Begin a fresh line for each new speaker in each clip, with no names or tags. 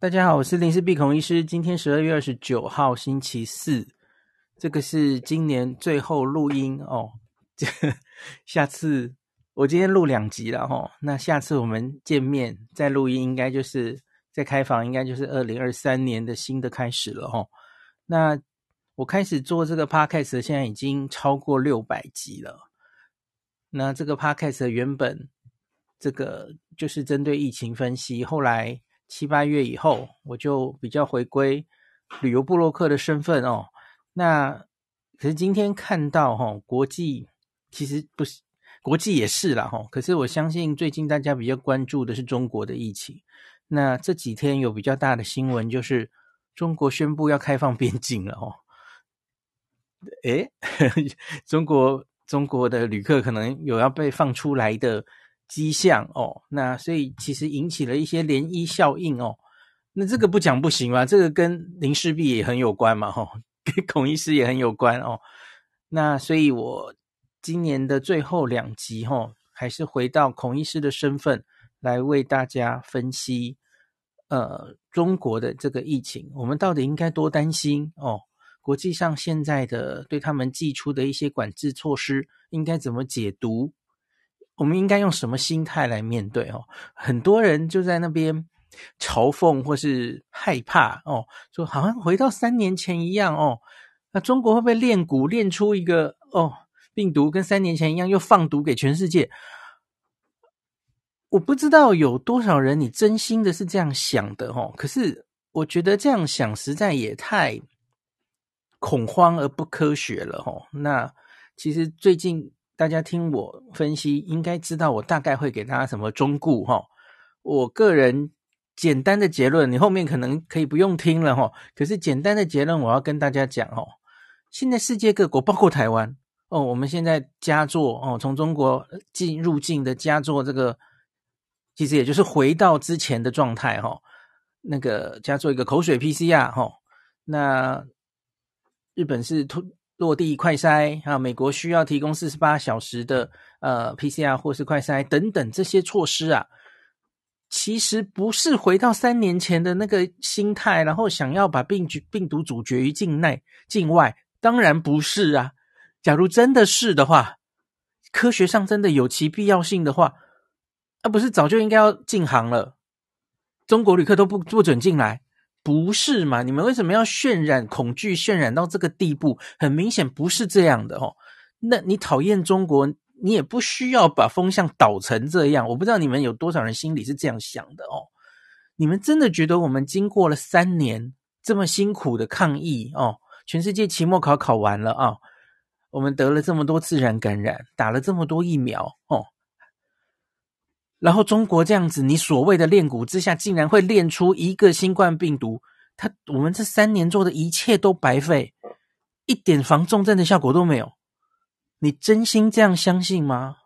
大家好，我是林氏璧孔医师。今天十二月二十九号，星期四，这个是今年最后录音哦。这 下次我今天录两集了哦，那下次我们见面再录音，应该就是在开房，应该就是二零二三年的新的开始了哦。那我开始做这个 podcast，现在已经超过六百集了。那这个 podcast 原本这个就是针对疫情分析，后来。七八月以后，我就比较回归旅游部落客的身份哦。那可是今天看到哈、哦，国际其实不是国际也是啦哈。可是我相信最近大家比较关注的是中国的疫情。那这几天有比较大的新闻，就是中国宣布要开放边境了哦。诶，中国中国的旅客可能有要被放出来的。迹象哦，那所以其实引起了一些涟漪效应哦。那这个不讲不行嘛，这个跟林氏璧也很有关嘛，吼、哦，跟孔医师也很有关哦。那所以我今年的最后两集吼、哦，还是回到孔医师的身份来为大家分析，呃，中国的这个疫情，我们到底应该多担心哦？国际上现在的对他们寄出的一些管制措施，应该怎么解读？我们应该用什么心态来面对哦？很多人就在那边嘲讽或是害怕哦，说好像回到三年前一样哦。那中国会不会练蛊练出一个哦病毒跟三年前一样，又放毒给全世界？我不知道有多少人你真心的是这样想的哦。可是我觉得这样想实在也太恐慌而不科学了哦。那其实最近。大家听我分析，应该知道我大概会给大家什么忠告哈。我个人简单的结论，你后面可能可以不用听了哈。可是简单的结论，我要跟大家讲哦。现在世界各国，包括台湾哦，我们现在加做哦，从中国进入境的加做这个，其实也就是回到之前的状态哈。那个加做一个口水 PCR 哈，那日本是突。落地快筛啊，美国需要提供四十八小时的呃 PCR 或是快筛等等这些措施啊，其实不是回到三年前的那个心态，然后想要把病毒病毒阻绝于境内境外，当然不是啊。假如真的是的话，科学上真的有其必要性的话，那不是早就应该要禁航了？中国旅客都不不准进来。不是嘛？你们为什么要渲染恐惧，渲染到这个地步？很明显不是这样的哦。那你讨厌中国，你也不需要把风向倒成这样。我不知道你们有多少人心里是这样想的哦。你们真的觉得我们经过了三年这么辛苦的抗疫哦，全世界期末考考完了啊，我们得了这么多自然感染，打了这么多疫苗哦。然后中国这样子，你所谓的练蛊之下，竟然会练出一个新冠病毒，他我们这三年做的一切都白费，一点防重症的效果都没有。你真心这样相信吗？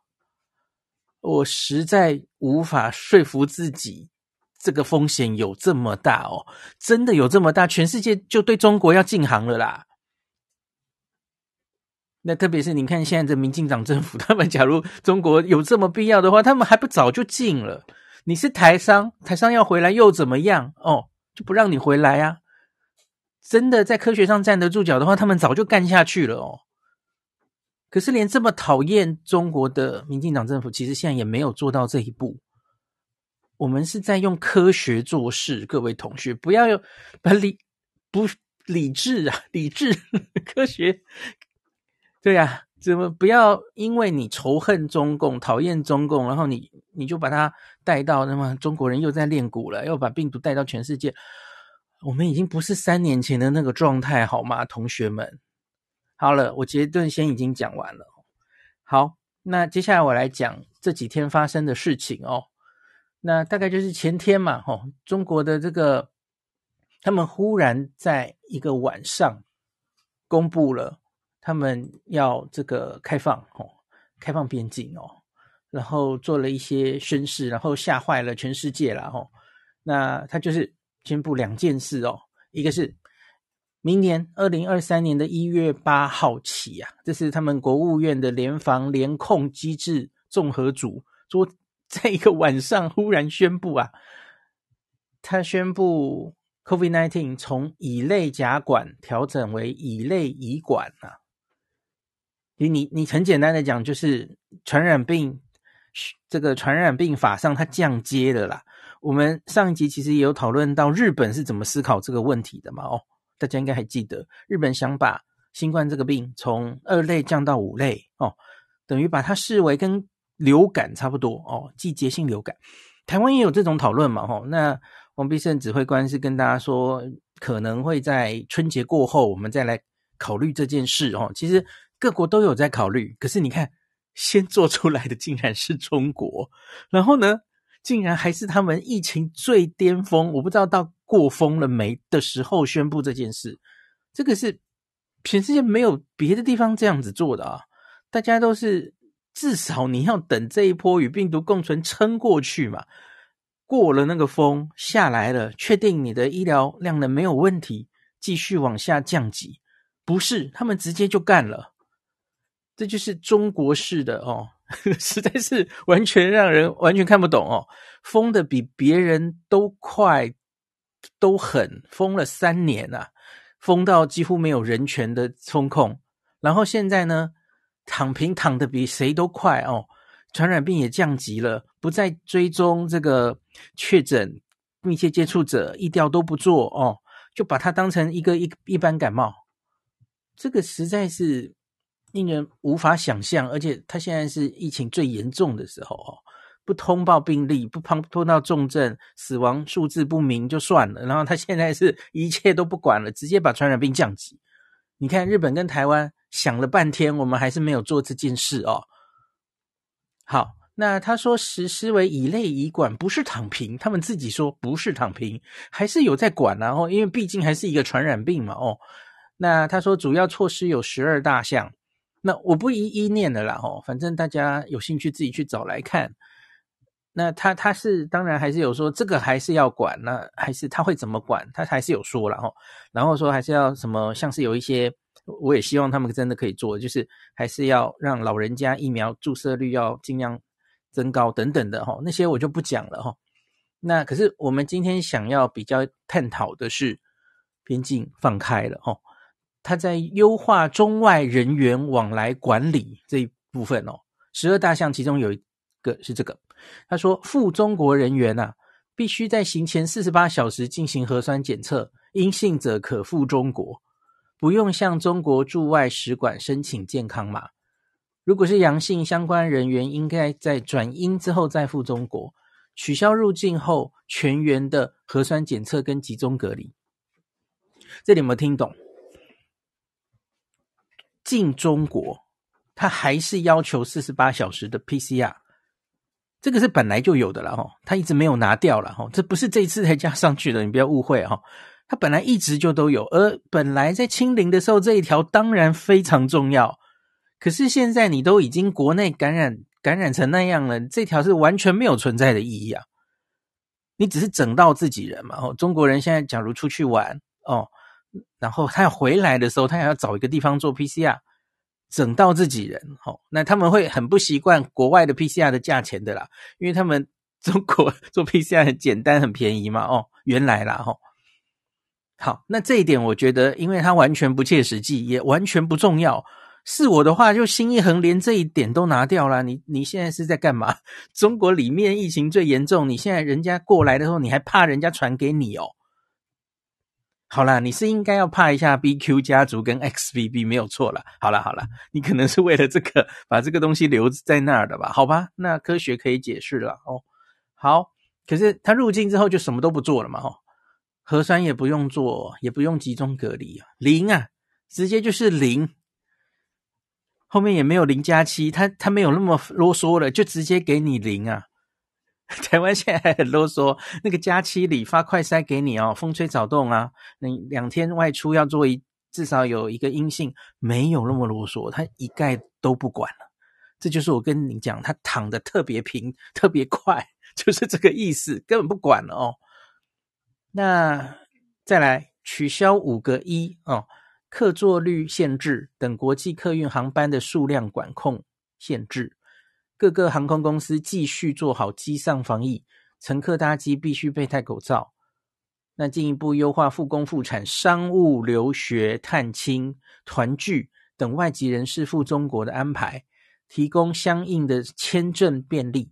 我实在无法说服自己，这个风险有这么大哦，真的有这么大，全世界就对中国要禁航了啦。那特别是你看现在的民进党政府，他们假如中国有这么必要的话，他们还不早就禁了？你是台商，台商要回来又怎么样？哦，就不让你回来啊！真的在科学上站得住脚的话，他们早就干下去了哦。可是连这么讨厌中国的民进党政府，其实现在也没有做到这一步。我们是在用科学做事，各位同学，不要用把理不理智啊，理智 科学。对呀、怎么不要因为你仇恨中共、讨厌中共，然后你你就把它带到那么中国人又在练蛊了，又把病毒带到全世界。我们已经不是三年前的那个状态，好吗，同学们？好了，我结论先已经讲完了。好，那接下来我来讲这几天发生的事情哦。那大概就是前天嘛，吼，中国的这个他们忽然在一个晚上公布了。他们要这个开放哦，开放边境哦，然后做了一些宣示，然后吓坏了全世界了哦。那他就是宣布两件事哦，一个是明年二零二三年的一月八号起啊，这是他们国务院的联防联控机制综合组昨，在一个晚上忽然宣布啊，他宣布 COVID-19 从乙类甲管调整为乙类乙管啊。你你你很简单的讲，就是传染病这个传染病法上它降阶了啦。我们上一集其实也有讨论到日本是怎么思考这个问题的嘛？哦，大家应该还记得，日本想把新冠这个病从二类降到五类哦，等于把它视为跟流感差不多哦，季节性流感。台湾也有这种讨论嘛？哦，那王必胜指挥官是跟大家说，可能会在春节过后我们再来考虑这件事哦。其实各国都有在考虑，可是你看，先做出来的竟然是中国，然后呢？竟然还是他们疫情最巅峰，我不知道到过峰了没的时候宣布这件事，这个是全世界没有别的地方这样子做的啊！大家都是至少你要等这一波与病毒共存撑过去嘛，过了那个峰下来了，确定你的医疗量能没有问题，继续往下降级，不是他们直接就干了，这就是中国式的哦。实在是完全让人完全看不懂哦，封的比别人都快，都狠，封了三年啊，封到几乎没有人权的封控，然后现在呢，躺平躺的比谁都快哦，传染病也降级了，不再追踪这个确诊密切接触者，一调都不做哦，就把它当成一个一一般感冒，这个实在是。令人无法想象，而且他现在是疫情最严重的时候哦，不通报病例，不碰碰到重症，死亡数字不明就算了，然后他现在是一切都不管了，直接把传染病降级。你看日本跟台湾想了半天，我们还是没有做这件事哦。好，那他说实施为乙类乙管，不是躺平，他们自己说不是躺平，还是有在管，然后因为毕竟还是一个传染病嘛哦。那他说主要措施有十二大项。那我不一一念了啦，吼，反正大家有兴趣自己去找来看。那他他是当然还是有说这个还是要管，那还是他会怎么管，他还是有说了吼，然后说还是要什么，像是有一些，我也希望他们真的可以做，就是还是要让老人家疫苗注射率要尽量增高等等的吼，那些我就不讲了吼。那可是我们今天想要比较探讨的是边境放开了吼。他在优化中外人员往来管理这一部分哦，十二大项其中有一个是这个，他说赴中国人员、啊，必须在行前四十八小时进行核酸检测，阴性者可赴中国，不用向中国驻外使馆申请健康码。如果是阳性相关人员，应该在转阴之后再赴中国，取消入境后全员的核酸检测跟集中隔离。这里有没有听懂？进中国，他还是要求四十八小时的 PCR，这个是本来就有的了哈，他一直没有拿掉了哈，这不是这一次才加上去的，你不要误会哈，他本来一直就都有，而本来在清零的时候这一条当然非常重要，可是现在你都已经国内感染感染成那样了，这条是完全没有存在的意义啊，你只是整到自己人嘛，哦，中国人现在假如出去玩哦。然后他要回来的时候，他还要找一个地方做 PCR，整到自己人。哦，那他们会很不习惯国外的 PCR 的价钱的啦，因为他们 中国做 PCR 很简单、很便宜嘛。哦，原来啦，吼。好，那这一点我觉得，因为它完全不切实际，也完全不重要。是我的话，就心一横，连这一点都拿掉了。你你现在是在干嘛？中国里面疫情最严重，你现在人家过来的时候，你还怕人家传给你哦？好啦，你是应该要怕一下 BQ 家族跟 XBB 没有错了。好了好了，你可能是为了这个把这个东西留在那儿的吧？好吧，那科学可以解释了哦。好，可是他入境之后就什么都不做了嘛？哦，核酸也不用做，也不用集中隔离啊，零啊，直接就是零。后面也没有零加七，他他没有那么啰嗦了，就直接给你零啊。台湾现在还很啰嗦，那个假期里发快筛给你哦，风吹草动啊，你两天外出要做一至少有一个阴性，没有那么啰嗦，他一概都不管了。这就是我跟你讲，他躺得特别平，特别快，就是这个意思，根本不管了哦。那再来取消五个一哦，客座率限制等国际客运航班的数量管控限制。各个航空公司继续做好机上防疫，乘客搭机必须佩戴口罩，那进一步优化复工复产、商务、留学、探亲、团聚等外籍人士赴中国的安排，提供相应的签证便利，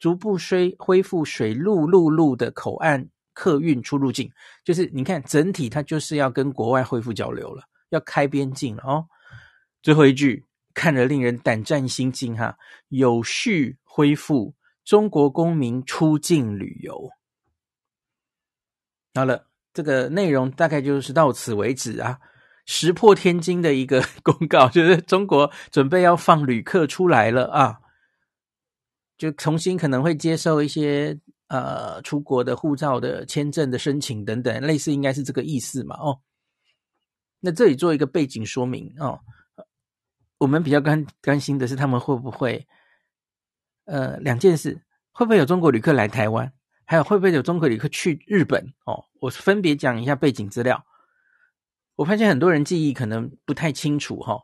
逐步恢恢复水陆陆路的口岸客运出入境。就是你看，整体它就是要跟国外恢复交流了，要开边境了哦。最后一句看着令人胆战心惊哈，有序恢复中国公民出境旅游。好了，这个内容大概就是到此为止啊。石破天惊的一个公告，就是中国准备要放旅客出来了啊，就重新可能会接受一些呃出国的护照的签证的申请等等，类似应该是这个意思嘛。哦，那这里做一个背景说明哦，我们比较关关心的是他们会不会呃两件事，会不会有中国旅客来台湾？还有会不会有中国旅客去日本？哦，我分别讲一下背景资料。我发现很多人记忆可能不太清楚哈、哦。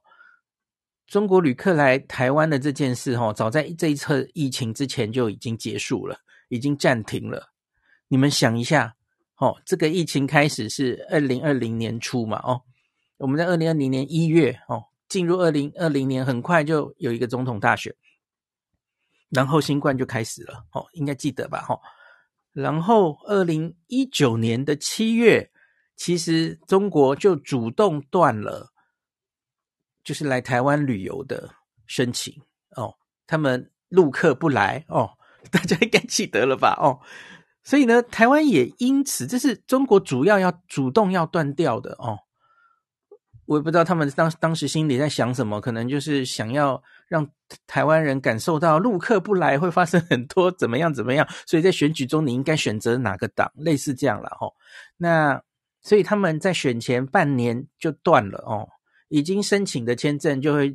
中国旅客来台湾的这件事哈、哦，早在这一次疫情之前就已经结束了，已经暂停了。你们想一下，哦，这个疫情开始是二零二零年初嘛？哦，我们在二零二零年一月哦，进入二零二零年，很快就有一个总统大选，然后新冠就开始了。哦，应该记得吧？哈、哦。然后，二零一九年的七月，其实中国就主动断了，就是来台湾旅游的申请哦。他们陆客不来哦，大家应该记得了吧？哦，所以呢，台湾也因此，这是中国主要要主动要断掉的哦。我也不知道他们当当时心里在想什么，可能就是想要让台湾人感受到陆客不来会发生很多怎么样怎么样，所以在选举中你应该选择哪个党，类似这样了哦。那所以他们在选前半年就断了哦，已经申请的签证就会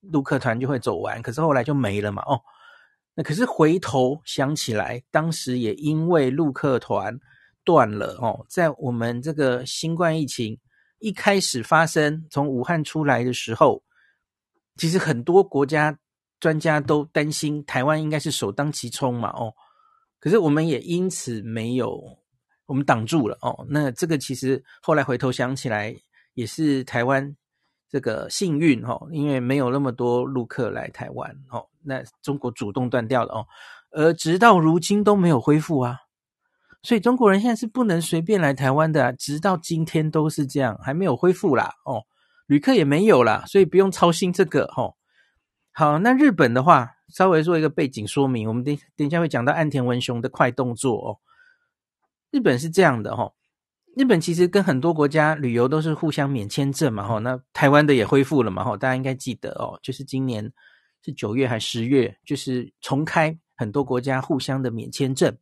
陆客团就会走完，可是后来就没了嘛哦。那可是回头想起来，当时也因为陆客团断了哦，在我们这个新冠疫情。一开始发生从武汉出来的时候，其实很多国家专家都担心台湾应该是首当其冲嘛，哦，可是我们也因此没有，我们挡住了哦。那这个其实后来回头想起来，也是台湾这个幸运哦，因为没有那么多陆客来台湾哦，那中国主动断掉了哦，而直到如今都没有恢复啊。所以中国人现在是不能随便来台湾的，直到今天都是这样，还没有恢复啦哦，旅客也没有啦，所以不用操心这个哦。好，那日本的话，稍微做一个背景说明，我们等等一下会讲到岸田文雄的快动作哦。日本是这样的哈，日本其实跟很多国家旅游都是互相免签证嘛哈，那台湾的也恢复了嘛哈，大家应该记得哦，就是今年是九月还是十月，就是重开很多国家互相的免签证。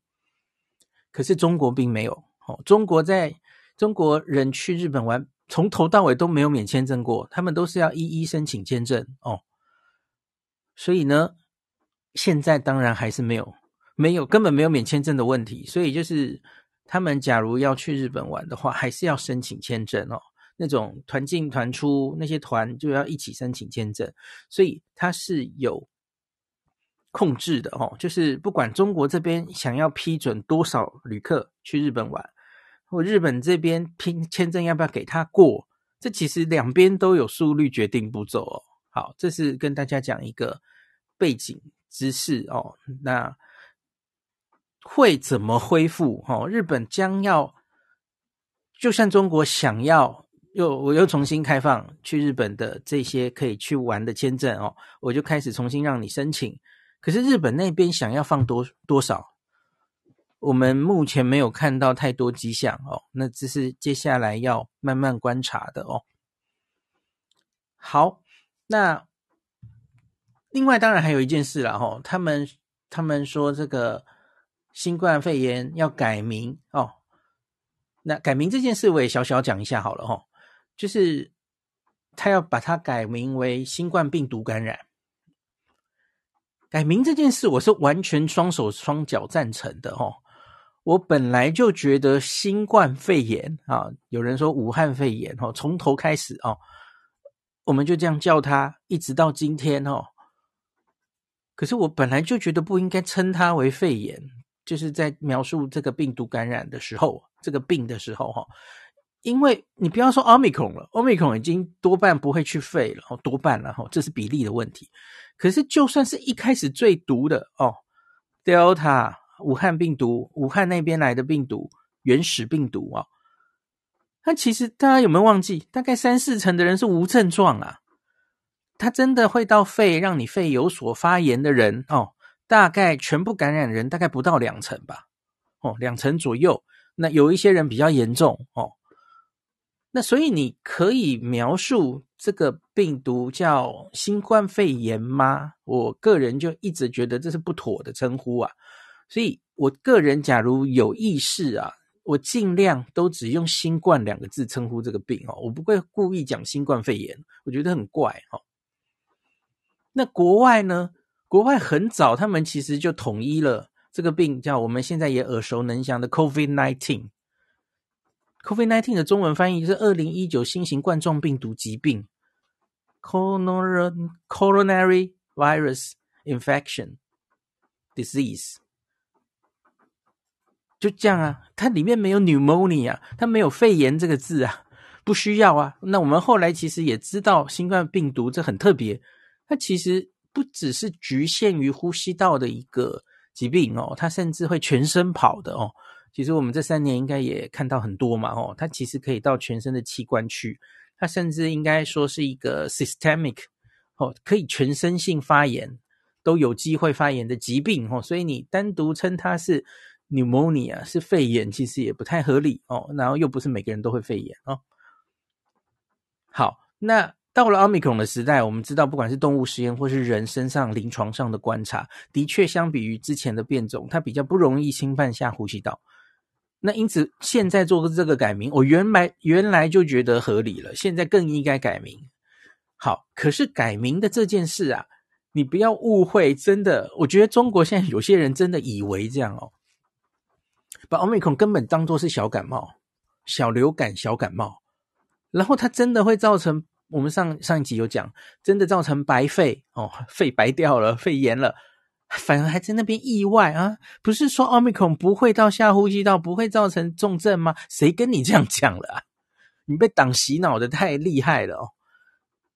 可是中国并没有哦，中国在中国人去日本玩，从头到尾都没有免签证过，他们都是要一一申请签证哦。所以呢，现在当然还是没有，没有根本没有免签证的问题。所以就是他们假如要去日本玩的话，还是要申请签证哦。那种团进团出那些团就要一起申请签证，所以它是有。控制的哦，就是不管中国这边想要批准多少旅客去日本玩，或日本这边批签证要不要给他过，这其实两边都有速率决定步骤哦。好，这是跟大家讲一个背景知识哦。那会怎么恢复？哦，日本将要，就算中国想要又我又重新开放去日本的这些可以去玩的签证哦，我就开始重新让你申请。可是日本那边想要放多多少？我们目前没有看到太多迹象哦，那这是接下来要慢慢观察的哦。好，那另外当然还有一件事了哈，他们他们说这个新冠肺炎要改名哦，那改名这件事我也小小讲一下好了哈，就是他要把它改名为新冠病毒感染。改名这件事，我是完全双手双脚赞成的哦。我本来就觉得新冠肺炎啊，有人说武汉肺炎哦，从头开始哦，我们就这样叫它，一直到今天哦。可是我本来就觉得不应该称它为肺炎，就是在描述这个病毒感染的时候，这个病的时候哈，因为你不要说 Omicron 了，Omicron 已经多半不会去肺了，多半了哈，这是比例的问题。可是就算是一开始最毒的哦，Delta 武汉病毒，武汉那边来的病毒，原始病毒啊，那其实大家有没有忘记，大概三四成的人是无症状啊，他真的会到肺让你肺有所发炎的人哦，大概全部感染人大概不到两成吧，哦，两成左右。那有一些人比较严重哦，那所以你可以描述这个病毒叫新冠肺炎吗？我个人就一直觉得这是不妥的称呼啊，所以我个人假如有意识啊，我尽量都只用新冠两个字称呼这个病哦，我不会故意讲新冠肺炎，我觉得很怪哦。那国外呢？国外很早他们其实就统一了。这个病叫我们现在也耳熟能详的 COVID-19。COVID-19 的中文翻译是二零一九新型冠状病毒疾病 （Coronary Virus Infection Disease）。就这样啊，它里面没有 pneumonia，它没有肺炎这个字啊，不需要啊。那我们后来其实也知道，新冠病毒这很特别，它其实不只是局限于呼吸道的一个。疾病哦，它甚至会全身跑的哦。其实我们这三年应该也看到很多嘛哦，它其实可以到全身的器官去，它甚至应该说是一个 systemic 哦，可以全身性发炎，都有机会发炎的疾病哦。所以你单独称它是 pneumonia 是肺炎，其实也不太合理哦。然后又不是每个人都会肺炎哦。好，那。到了奥密克戎的时代，我们知道，不管是动物实验或是人身上临床上的观察，的确相比于之前的变种，它比较不容易侵犯下呼吸道。那因此，现在做这个改名，我原来原来就觉得合理了，现在更应该改名。好，可是改名的这件事啊，你不要误会，真的，我觉得中国现在有些人真的以为这样哦，把奥密克戎根本当作是小感冒、小流感、小感冒，然后它真的会造成。我们上上一集有讲，真的造成白肺哦，肺白掉了，肺炎了，反而还在那边意外啊？不是说奥密克戎不会到下呼吸道，不会造成重症吗？谁跟你这样讲了啊？你被党洗脑的太厉害了哦！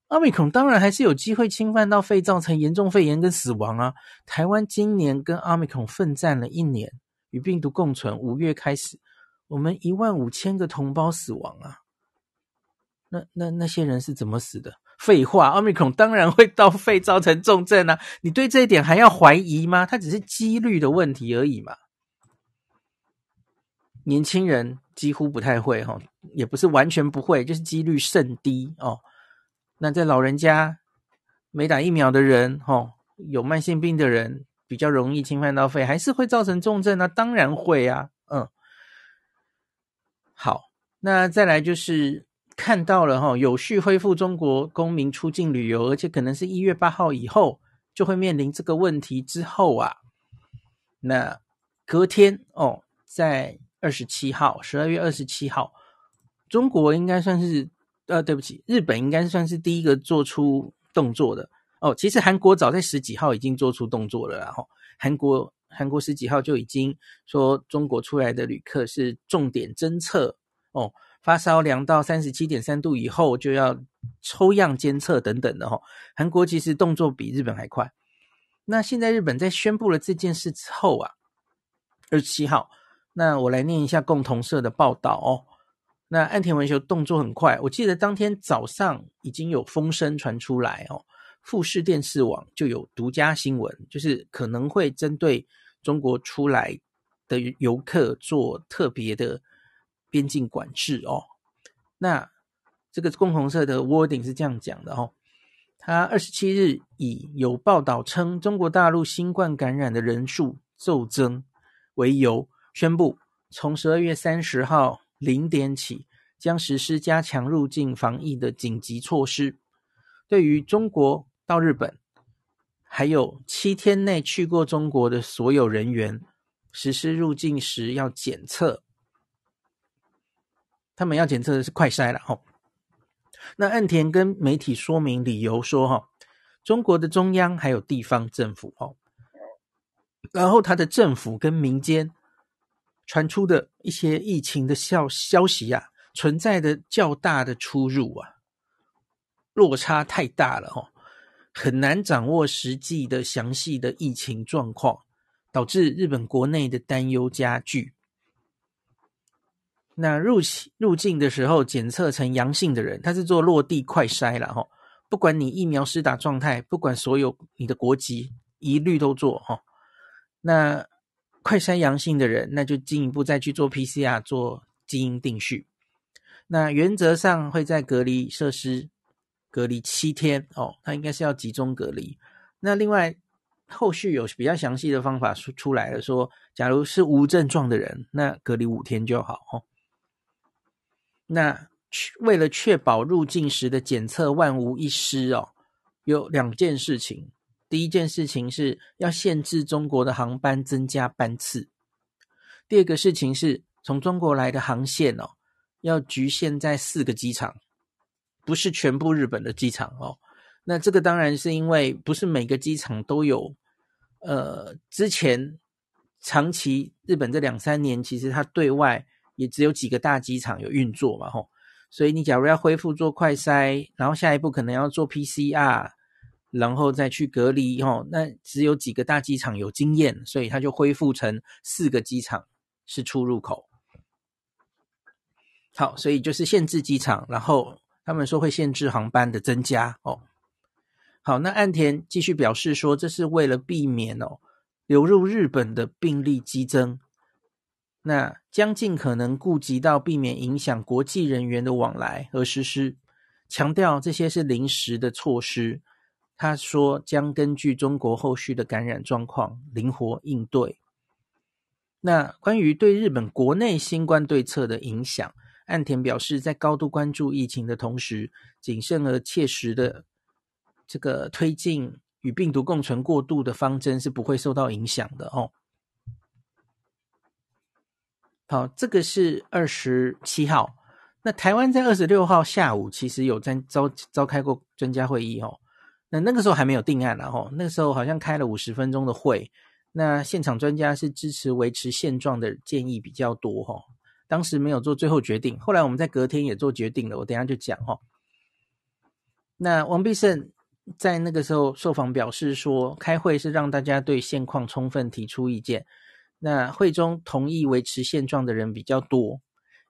奥密克戎当然还是有机会侵犯到肺，造成严重肺炎跟死亡啊！台湾今年跟奥密克戎奋战了一年，与病毒共存，五月开始，我们一万五千个同胞死亡啊！那那那些人是怎么死的？废话，奥密克戎当然会到肺造成重症啊！你对这一点还要怀疑吗？它只是几率的问题而已嘛。年轻人几乎不太会哈，也不是完全不会，就是几率甚低哦。那在老人家没打疫苗的人哈，有慢性病的人比较容易侵犯到肺，还是会造成重症啊？当然会啊，嗯。好，那再来就是。看到了哈，有序恢复中国公民出境旅游，而且可能是一月八号以后就会面临这个问题之后啊，那隔天哦，在二十七号，十二月二十七号，中国应该算是呃，对不起，日本应该算是第一个做出动作的哦。其实韩国早在十几号已经做出动作了，然后韩国韩国十几号就已经说中国出来的旅客是重点侦测哦。发烧量到三十七点三度以后，就要抽样监测等等的哈。韩国其实动作比日本还快。那现在日本在宣布了这件事之后啊，二十七号，那我来念一下共同社的报道哦。那岸田文雄动作很快，我记得当天早上已经有风声传出来哦，富士电视网就有独家新闻，就是可能会针对中国出来的游客做特别的。边境管制哦，那这个共同社的 wording 是这样讲的哦，他二十七日以有报道称中国大陆新冠感染的人数骤增为由，宣布从十二月三十号零点起将实施加强入境防疫的紧急措施，对于中国到日本还有七天内去过中国的所有人员，实施入境时要检测。他们要检测的是快筛了哈。那岸田跟媒体说明理由说哈，中国的中央还有地方政府哦，然后他的政府跟民间传出的一些疫情的消消息啊，存在的较大的出入啊，落差太大了哦，很难掌握实际的详细的疫情状况，导致日本国内的担忧加剧。那入入境的时候检测成阳性的人，他是做落地快筛了哈，不管你疫苗施打状态，不管所有你的国籍，一律都做哈。那快筛阳性的人，那就进一步再去做 PCR 做基因定序。那原则上会在隔离设施隔离七天哦，他应该是要集中隔离。那另外后续有比较详细的方法出出来了，说假如是无症状的人，那隔离五天就好哦。那为了确保入境时的检测万无一失哦，有两件事情。第一件事情是要限制中国的航班增加班次。第二个事情是从中国来的航线哦，要局限在四个机场，不是全部日本的机场哦。那这个当然是因为不是每个机场都有。呃，之前长期日本这两三年，其实它对外。也只有几个大机场有运作嘛，吼，所以你假如要恢复做快筛，然后下一步可能要做 PCR，然后再去隔离，吼，那只有几个大机场有经验，所以它就恢复成四个机场是出入口。好，所以就是限制机场，然后他们说会限制航班的增加，哦，好，那岸田继续表示说，这是为了避免哦流入日本的病例激增。那将尽可能顾及到避免影响国际人员的往来而实施，强调这些是临时的措施。他说将根据中国后续的感染状况灵活应对。那关于对日本国内新冠对策的影响，岸田表示，在高度关注疫情的同时，谨慎而切实的这个推进与病毒共存过渡的方针是不会受到影响的哦。好，这个是二十七号。那台湾在二十六号下午其实有在召召开过专家会议哦。那那个时候还没有定案了哦。那个时候好像开了五十分钟的会。那现场专家是支持维持现状的建议比较多哦。当时没有做最后决定，后来我们在隔天也做决定了。我等下就讲哦。那王必胜在那个时候受访表示说，开会是让大家对现况充分提出意见。那会中同意维持现状的人比较多，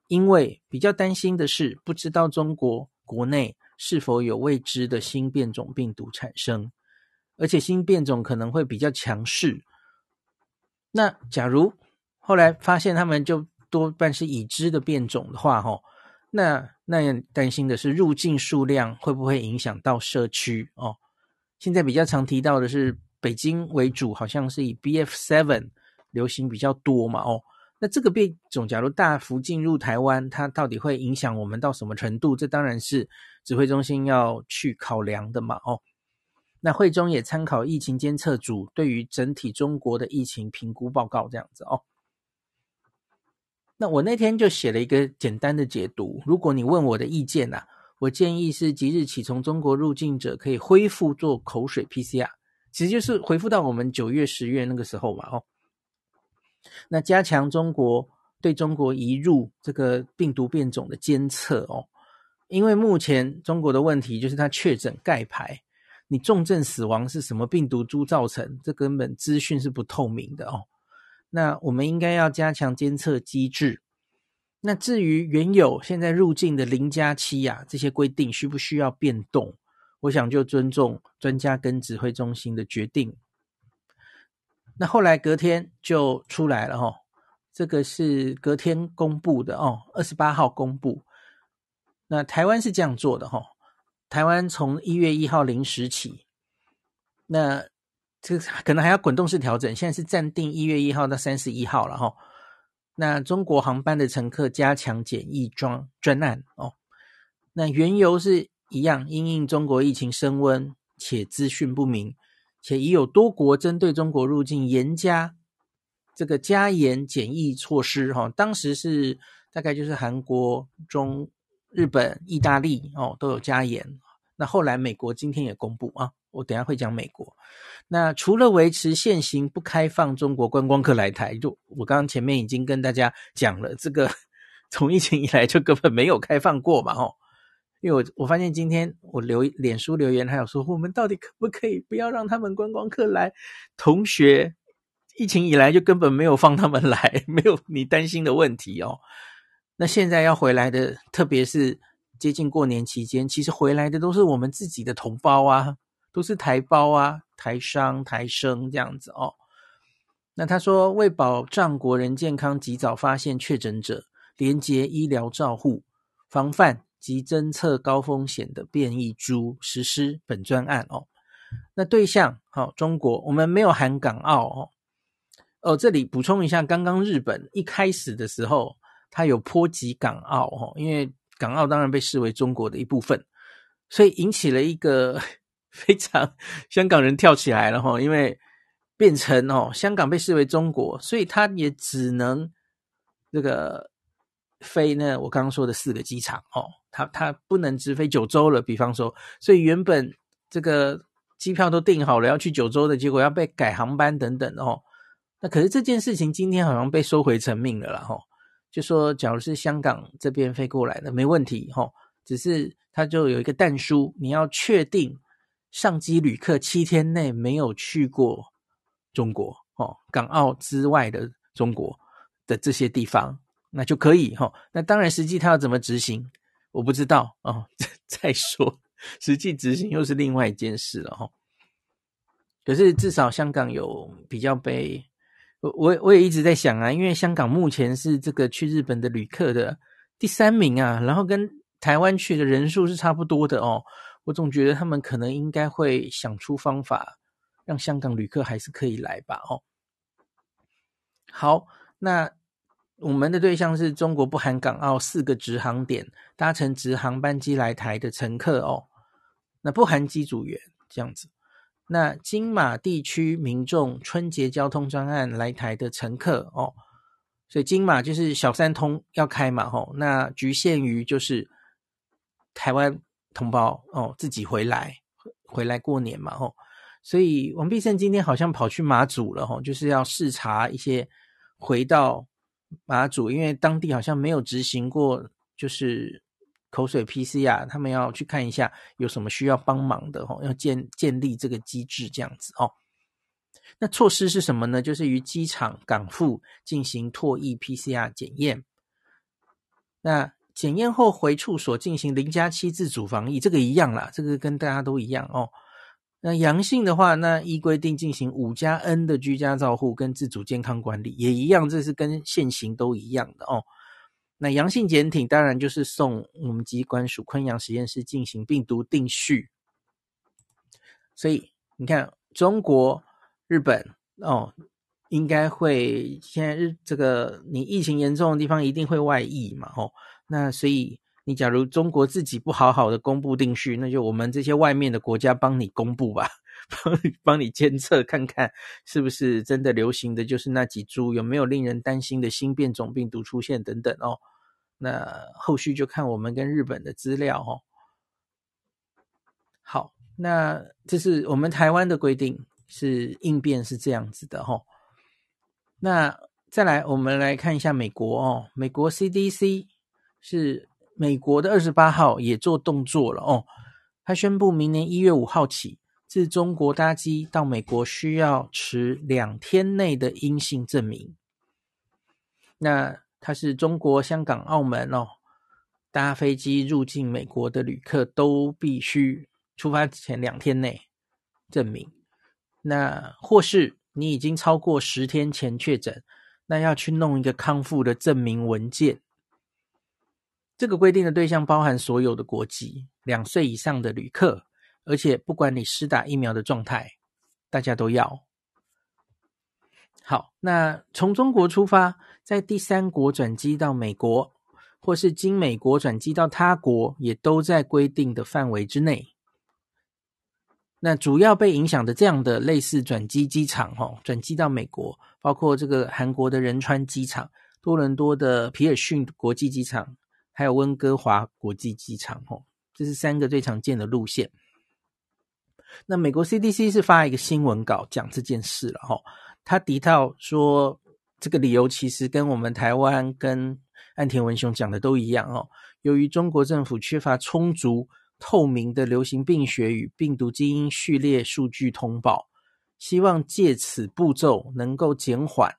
因为比较担心的是，不知道中国国内是否有未知的新变种病毒产生，而且新变种可能会比较强势。那假如后来发现他们就多半是已知的变种的话，吼，那那样担心的是入境数量会不会影响到社区哦？现在比较常提到的是北京为主，好像是以 BF7。流行比较多嘛，哦，那这个变种假如大幅进入台湾，它到底会影响我们到什么程度？这当然是指挥中心要去考量的嘛，哦，那会中也参考疫情监测组对于整体中国的疫情评估报告这样子哦。那我那天就写了一个简单的解读，如果你问我的意见呐、啊，我建议是即日起从中国入境者可以恢复做口水 PCR，其实就是恢复到我们九月、十月那个时候嘛，哦。那加强中国对中国移入这个病毒变种的监测哦，因为目前中国的问题就是它确诊盖牌，你重症死亡是什么病毒株造成，这根本资讯是不透明的哦。那我们应该要加强监测机制。那至于原有现在入境的零加七呀这些规定需不需要变动，我想就尊重专家跟指挥中心的决定。那后来隔天就出来了哈，这个是隔天公布的哦，二十八号公布。那台湾是这样做的哈，台湾从一月一号零时起，那这可能还要滚动式调整，现在是暂定一月一号到三十一号了哈。那中国航班的乘客加强检疫专专案哦，那缘由是一样，因应中国疫情升温且资讯不明。且已有多国针对中国入境严加这个加严检疫措施，哈，当时是大概就是韩国、中日本、意大利哦都有加严，那后来美国今天也公布啊，我等下会讲美国。那除了维持现行不开放中国观光客来台，就我刚刚前面已经跟大家讲了，这个 从疫情以来就根本没有开放过嘛，吼。因为我我发现今天我留脸书留言还有说，我们到底可不可以不要让他们观光客来？同学，疫情以来就根本没有放他们来，没有你担心的问题哦。那现在要回来的，特别是接近过年期间，其实回来的都是我们自己的同胞啊，都是台胞啊。台商、台生这样子哦，那他说，为保障国人健康，及早发现确诊者，连结医疗照护、防范及侦测高风险的变异株，实施本专案哦。那对象好、哦，中国，我们没有含港澳哦。哦，这里补充一下，刚刚日本一开始的时候，它有波及港澳哦，因为港澳当然被视为中国的一部分，所以引起了一个。非常香港人跳起来了哈，因为变成哦，香港被视为中国，所以他也只能这个飞呢。我刚刚说的四个机场哦，他他不能直飞九州了。比方说，所以原本这个机票都订好了要去九州的，结果要被改航班等等哦。那可是这件事情今天好像被收回成命了啦哈，就说假如是香港这边飞过来的没问题哈，只是他就有一个但书，你要确定。上机旅客七天内没有去过中国哦，港澳之外的中国的这些地方，那就可以哈。那当然，实际他要怎么执行，我不知道哦。再说，实际执行又是另外一件事了哈。可是至少香港有比较被我我我也一直在想啊，因为香港目前是这个去日本的旅客的第三名啊，然后跟台湾去的人数是差不多的哦。我总觉得他们可能应该会想出方法，让香港旅客还是可以来吧。哦，好，那我们的对象是中国不含港澳四个直航点搭乘直航班机来台的乘客哦，那不含机组员这样子。那金马地区民众春节交通专案来台的乘客哦，所以金马就是小三通要开嘛，吼，那局限于就是台湾。同胞哦，自己回来回来过年嘛吼，所以王必胜今天好像跑去马祖了吼，就是要视察一些回到马祖，因为当地好像没有执行过，就是口水 PCR，他们要去看一下有什么需要帮忙的吼，要建建立这个机制这样子哦。那措施是什么呢？就是于机场港埠进行唾液 PCR 检验，那。检验后回处所进行零加七自主防疫，这个一样啦，这个跟大家都一样哦。那阳性的话，那依规定进行五加 N 的居家照护跟自主健康管理，也一样，这是跟现行都一样的哦。那阳性检体当然就是送我们机关署昆阳实验室进行病毒定序。所以你看，中国、日本哦，应该会现在日这个你疫情严重的地方一定会外溢嘛，哦。那所以，你假如中国自己不好好的公布定序，那就我们这些外面的国家帮你公布吧，帮帮你监测看看是不是真的流行的就是那几株，有没有令人担心的新变种病毒出现等等哦。那后续就看我们跟日本的资料哦。好，那这是我们台湾的规定，是应变是这样子的哦。那再来，我们来看一下美国哦，美国 CDC。是美国的二十八号也做动作了哦，他宣布明年一月五号起，自中国搭机到美国需要持两天内的阴性证明。那他是中国香港、澳门哦，搭飞机入境美国的旅客都必须出发前两天内证明。那或是你已经超过十天前确诊，那要去弄一个康复的证明文件。这个规定的对象包含所有的国籍、两岁以上的旅客，而且不管你施打疫苗的状态，大家都要。好，那从中国出发，在第三国转机到美国，或是经美国转机到他国，也都在规定的范围之内。那主要被影响的这样的类似转机机场，哦，转机到美国，包括这个韩国的仁川机场、多伦多的皮尔逊国际机场。还有温哥华国际机场，哦，这是三个最常见的路线。那美国 CDC 是发一个新闻稿讲这件事了哈，他提到说这个理由其实跟我们台湾跟岸田文雄讲的都一样哦。由于中国政府缺乏充足透明的流行病学与病毒基因序列数据通报，希望借此步骤能够减缓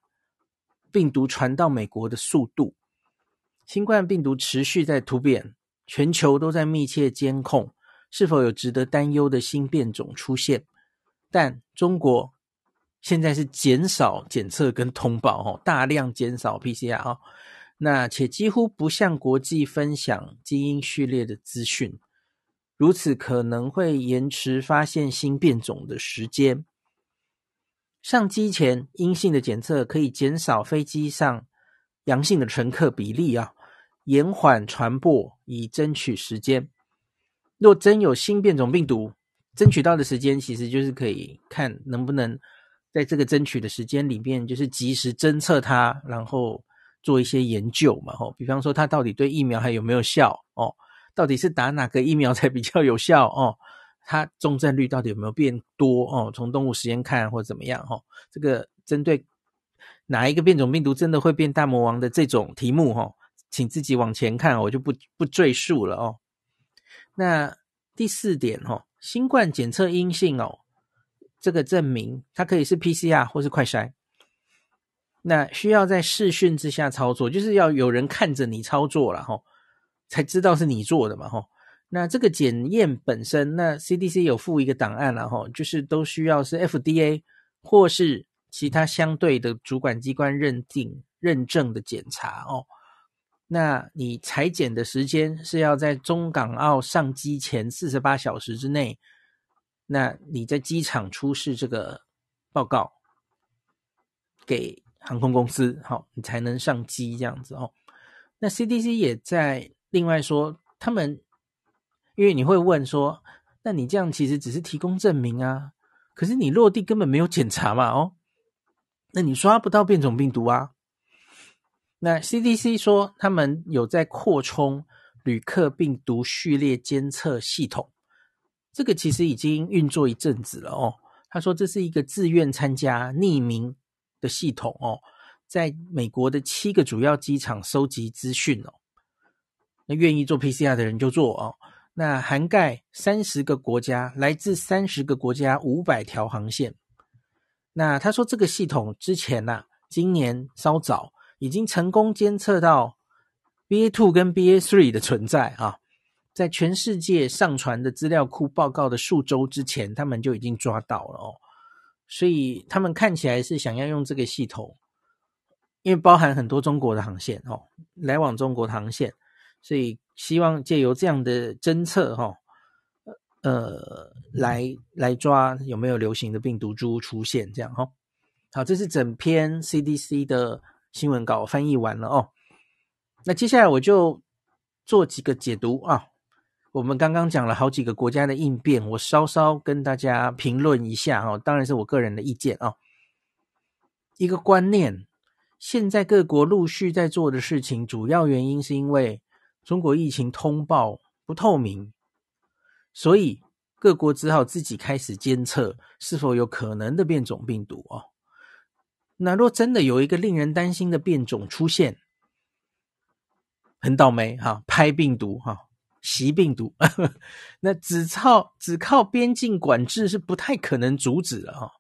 病毒传到美国的速度。新冠病毒持续在突变，全球都在密切监控。是否有值得担忧的新变种出现？但中国现在是减少检测跟通报，哦，大量减少 PCR，那且几乎不向国际分享基因序列的资讯，如此可能会延迟发现新变种的时间。上机前阴性的检测可以减少飞机上阳性的乘客比例啊，延缓传播以争取时间。若真有新变种病毒，争取到的时间其实就是可以看能不能在这个争取的时间里面，就是及时侦测它，然后做一些研究嘛。吼，比方说它到底对疫苗还有没有效哦？到底是打哪个疫苗才比较有效哦？它重症率到底有没有变多哦？从动物实验看或怎么样？吼，这个针对哪一个变种病毒真的会变大魔王的这种题目？吼，请自己往前看，我就不不赘述了哦。那第四点哦，新冠检测阴性哦，这个证明它可以是 PCR 或是快筛。那需要在视讯之下操作，就是要有人看着你操作了哈，才知道是你做的嘛哈。那这个检验本身，那 CDC 有附一个档案了哈，就是都需要是 FDA 或是其他相对的主管机关认定认证的检查哦。那你裁剪的时间是要在中港澳上机前四十八小时之内，那你在机场出示这个报告给航空公司，好，你才能上机这样子哦。那 CDC 也在另外说，他们因为你会问说，那你这样其实只是提供证明啊，可是你落地根本没有检查嘛，哦，那你刷不到变种病毒啊。那 CDC 说，他们有在扩充旅客病毒序列监测系统，这个其实已经运作一阵子了哦。他说这是一个自愿参加、匿名的系统哦，在美国的七个主要机场收集资讯哦。那愿意做 PCR 的人就做哦。那涵盖三十个国家，来自三十个国家五百条航线。那他说这个系统之前呢、啊，今年稍早。已经成功监测到 BA two 跟 BA three 的存在啊，在全世界上传的资料库报告的数周之前，他们就已经抓到了哦。所以他们看起来是想要用这个系统，因为包含很多中国的航线哦，来往中国的航线，所以希望借由这样的侦测哈，呃，来来抓有没有流行的病毒株出现这样哈。好，这是整篇 CDC 的。新闻稿翻译完了哦，那接下来我就做几个解读啊。我们刚刚讲了好几个国家的应变，我稍稍跟大家评论一下哦，当然是我个人的意见啊。一个观念，现在各国陆续在做的事情，主要原因是因为中国疫情通报不透明，所以各国只好自己开始监测是否有可能的变种病毒哦。那若真的有一个令人担心的变种出现，很倒霉哈，拍病毒哈，袭病毒，那只靠只靠边境管制是不太可能阻止的哈。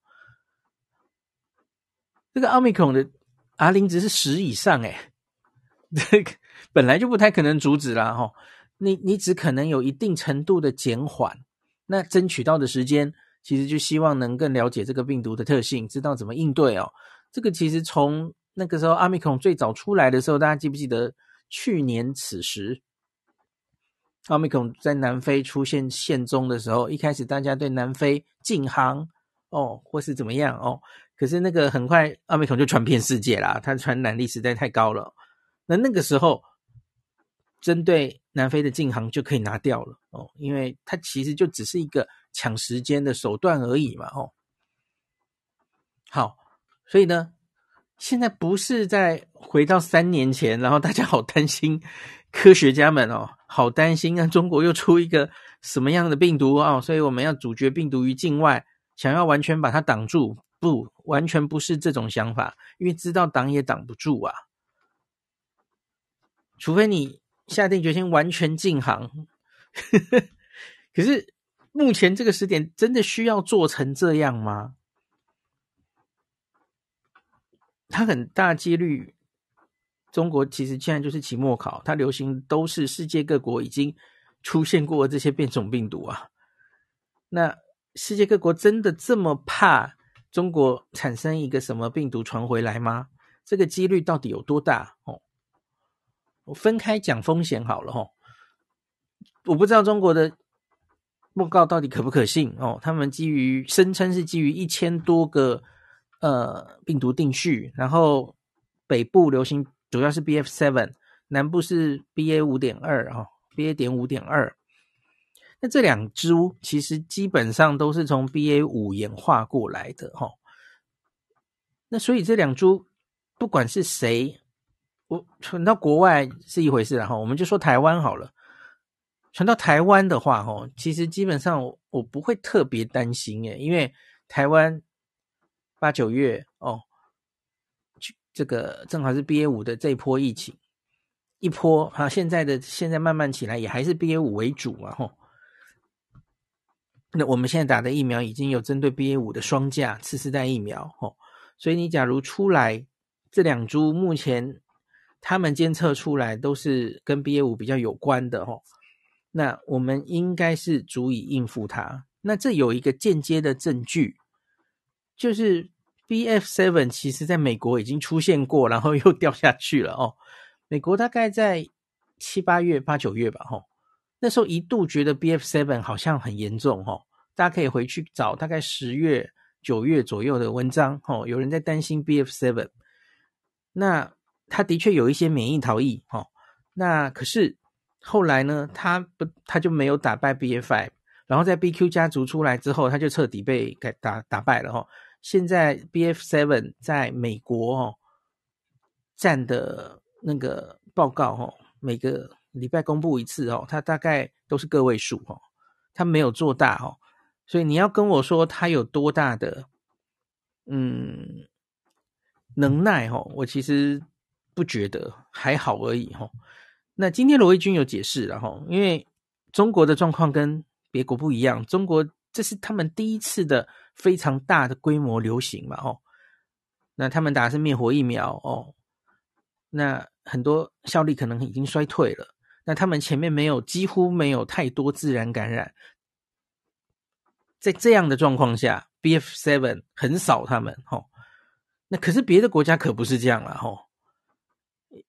这个奥密克戎的 R 零值是十以上哎，这个本来就不太可能阻止啦哈。你你只可能有一定程度的减缓，那争取到的时间，其实就希望能更了解这个病毒的特性，知道怎么应对哦。这个其实从那个时候，阿米孔最早出来的时候，大家记不记得？去年此时，阿米孔在南非出现现踪的时候，一开始大家对南非禁航哦，或是怎么样哦，可是那个很快，阿米孔就传遍世界啦，它的传染力实在太高了。那那个时候，针对南非的禁航就可以拿掉了哦，因为它其实就只是一个抢时间的手段而已嘛哦。好。所以呢，现在不是在回到三年前，然后大家好担心，科学家们哦，好担心啊！中国又出一个什么样的病毒啊？所以我们要阻绝病毒于境外，想要完全把它挡住，不，完全不是这种想法，因为知道挡也挡不住啊。除非你下定决心完全禁航，可是目前这个时点真的需要做成这样吗？它很大几率。中国其实现在就是期末考，它流行都是世界各国已经出现过这些变种病毒啊。那世界各国真的这么怕中国产生一个什么病毒传回来吗？这个几率到底有多大？哦，我分开讲风险好了哈。我不知道中国的报告到底可不可信哦。他们基于声称是基于一千多个呃病毒定序，然后北部流行。主要是 BF7，南部是 BA 五点二啊，BA 点五点二。那这两株其实基本上都是从 BA 五演化过来的哈。那所以这两株不管是谁，我传到国外是一回事哈。我们就说台湾好了，传到台湾的话哈，其实基本上我我不会特别担心诶，因为台湾八九月哦。这个正好是 BA 五的这一波疫情，一波啊，现在的现在慢慢起来也还是 BA 五为主嘛，吼。那我们现在打的疫苗已经有针对 BA 五的双价次世代疫苗，吼。所以你假如出来这两株，目前他们监测出来都是跟 BA 五比较有关的，吼。那我们应该是足以应付它。那这有一个间接的证据，就是。B F seven 其实在美国已经出现过，然后又掉下去了哦。美国大概在七八月、八九月吧，吼，那时候一度觉得 B F seven 好像很严重，吼，大家可以回去找大概十月、九月左右的文章，吼，有人在担心 B F seven。那他的确有一些免疫逃逸，吼，那可是后来呢，他不，他就没有打败 B F five，然后在 BQ 家族出来之后，他就彻底被给打打败了，吼。现在 BF7 在美国哦占的那个报告哦，每个礼拜公布一次哦，它大概都是个位数哦，它没有做大哦，所以你要跟我说它有多大的嗯能耐哦，我其实不觉得还好而已哦。那今天罗毅军有解释了哈，因为中国的状况跟别国不一样，中国这是他们第一次的。非常大的规模流行嘛，哦，那他们打的是灭活疫苗哦，那很多效力可能已经衰退了。那他们前面没有，几乎没有太多自然感染，在这样的状况下，B. F. Seven 很少他们，哦，那可是别的国家可不是这样了，哦，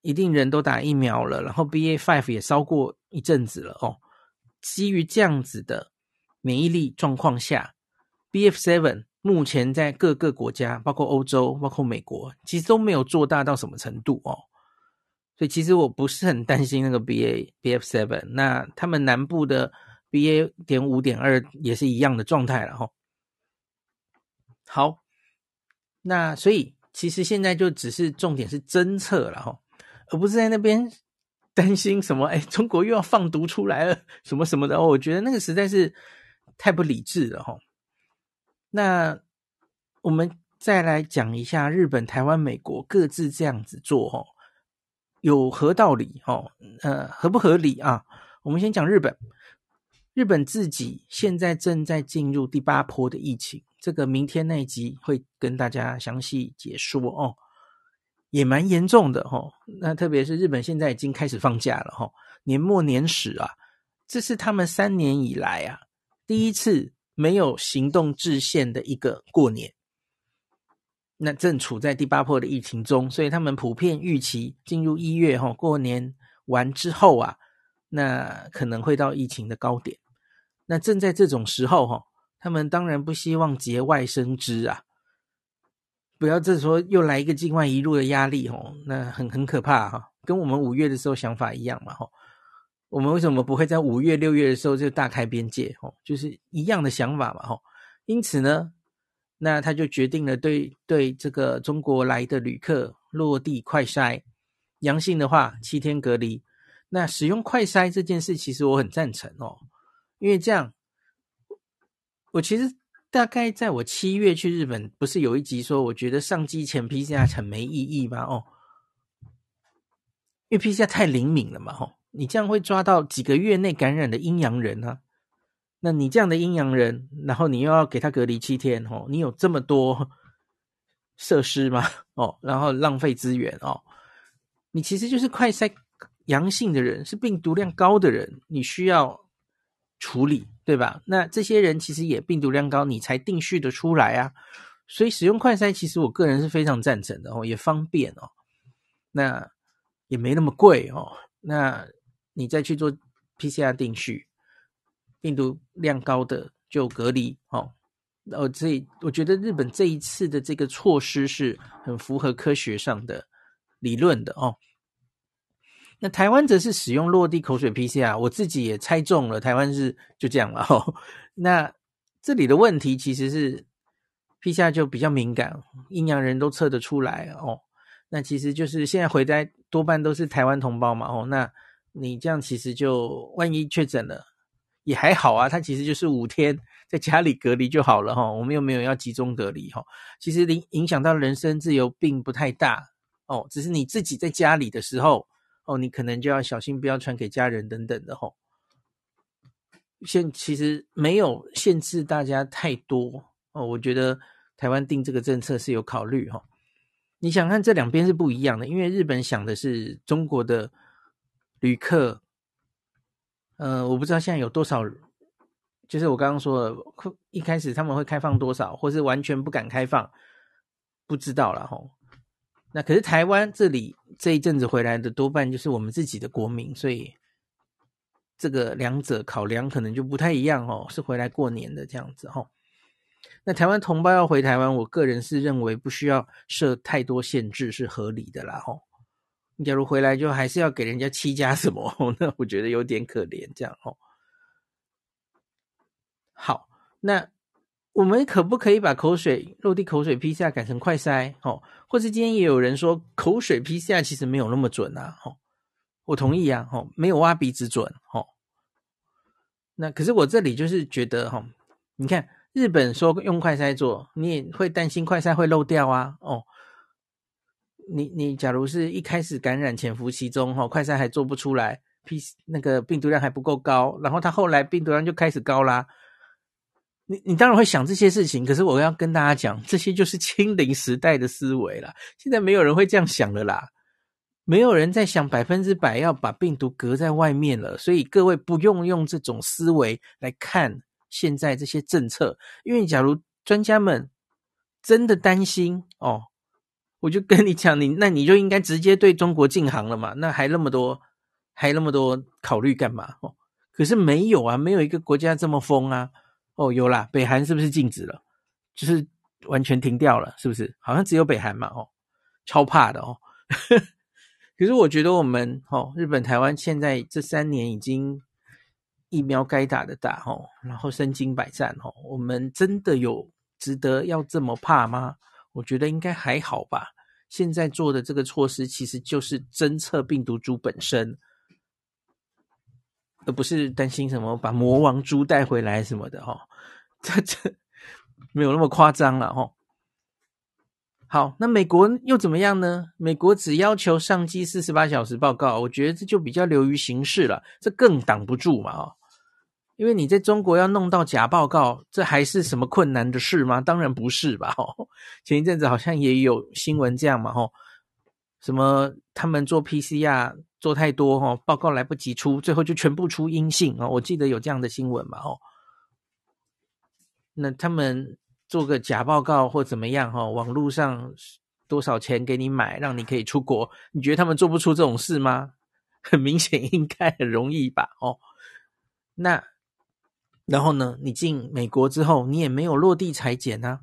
一定人都打疫苗了，然后 B. A. Five 也烧过一阵子了，哦，基于这样子的免疫力状况下。BF7 目前在各个国家，包括欧洲、包括美国，其实都没有做大到什么程度哦。所以其实我不是很担心那个 BA BF7。那他们南部的 BA 点五点二也是一样的状态了哈。好，那所以其实现在就只是重点是侦测了哈，而不是在那边 担心什么。哎，中国又要放毒出来了，什么什么的。哦，我觉得那个实在是太不理智了哈。那我们再来讲一下日本、台湾、美国各自这样子做，哦，有何道理？哦，呃，合不合理啊？我们先讲日本，日本自己现在正在进入第八波的疫情，这个明天那一集会跟大家详细解说哦，也蛮严重的哦。那特别是日本现在已经开始放假了，哈，年末年始啊，这是他们三年以来啊第一次。没有行动制限的一个过年，那正处在第八波的疫情中，所以他们普遍预期进入一月哈，过年完之后啊，那可能会到疫情的高点。那正在这种时候哈，他们当然不希望节外生枝啊，不要这时候又来一个境外一路的压力哦，那很很可怕哈，跟我们五月的时候想法一样嘛哈。我们为什么不会在五月、六月的时候就大开边界？哦，就是一样的想法嘛，吼。因此呢，那他就决定了对对这个中国来的旅客落地快筛，阳性的话七天隔离。那使用快筛这件事，其实我很赞成哦，因为这样，我其实大概在我七月去日本，不是有一集说，我觉得上机前 PCR 很没意义吗？哦，因为 PCR 太灵敏了嘛，吼，你这样会抓到几个月内感染的阴阳人啊，那你这样的阴阳人，然后你又要给他隔离七天，哦，你有这么多 设施吗？哦，然后浪费资源哦，你其实就是快筛。阳性的人是病毒量高的人，你需要处理，对吧？那这些人其实也病毒量高，你才定序的出来啊。所以使用快筛，其实我个人是非常赞成的哦，也方便哦，那也没那么贵哦。那你再去做 PCR 定序，病毒量高的就隔离哦。哦，这我觉得日本这一次的这个措施是很符合科学上的理论的哦。那台湾则是使用落地口水 PCR，我自己也猜中了，台湾是就这样了哦。那这里的问题其实是 PCR 就比较敏感，阴阳人都测得出来哦。那其实就是现在回来多半都是台湾同胞嘛哦。那你这样其实就万一确诊了也还好啊，他其实就是五天在家里隔离就好了哈。我们又没有要集中隔离哈，其实影影响到人身自由并不太大哦，只是你自己在家里的时候。哦，你可能就要小心，不要传给家人等等的哈。现其实没有限制大家太多哦，我觉得台湾定这个政策是有考虑哈。你想看这两边是不一样的，因为日本想的是中国的旅客，呃，我不知道现在有多少，就是我刚刚说的，一开始他们会开放多少，或是完全不敢开放，不知道了吼。那可是台湾这里这一阵子回来的多半就是我们自己的国民，所以这个两者考量可能就不太一样哦，是回来过年的这样子哈。那台湾同胞要回台湾，我个人是认为不需要设太多限制是合理的啦哈。假如回来就还是要给人家七加什么，那我觉得有点可怜这样哦。好，那。我们可不可以把口水落地口水 PCR 改成快筛？哦，或是今天也有人说口水 PCR 其实没有那么准啊。哦，我同意啊。哦，没有挖鼻子准。哦，那可是我这里就是觉得，哈，你看日本说用快筛做，你也会担心快筛会漏掉啊。哦，你你假如是一开始感染潜伏期中，哈，快筛还做不出来，P 那个病毒量还不够高，然后他后来病毒量就开始高啦。你你当然会想这些事情，可是我要跟大家讲，这些就是清零时代的思维啦。现在没有人会这样想了啦，没有人在想百分之百要把病毒隔在外面了。所以各位不用用这种思维来看现在这些政策，因为假如专家们真的担心哦，我就跟你讲，你 那你就应该直接对中国禁航了嘛，那还那么多还那么多考虑干嘛？哦，可是没有啊，没有一个国家这么疯啊。哦，有啦，北韩是不是禁止了？就是完全停掉了，是不是？好像只有北韩嘛，哦，超怕的哦。可是我觉得我们哦，日本、台湾现在这三年已经疫苗该打的打哦，然后身经百战哦，我们真的有值得要这么怕吗？我觉得应该还好吧。现在做的这个措施其实就是侦测病毒株本身。而不是担心什么把魔王猪带回来什么的哈，这这没有那么夸张了哈。好，那美国又怎么样呢？美国只要求上机四十八小时报告，我觉得这就比较流于形式了，这更挡不住嘛哦。因为你在中国要弄到假报告，这还是什么困难的事吗？当然不是吧。前一阵子好像也有新闻这样嘛吼，什么他们做 PCR。做太多哈，报告来不及出，最后就全部出阴性啊！我记得有这样的新闻嘛，哦，那他们做个假报告或怎么样哈？网络上多少钱给你买，让你可以出国？你觉得他们做不出这种事吗？很明显，应该很容易吧？哦，那然后呢？你进美国之后，你也没有落地裁剪啊，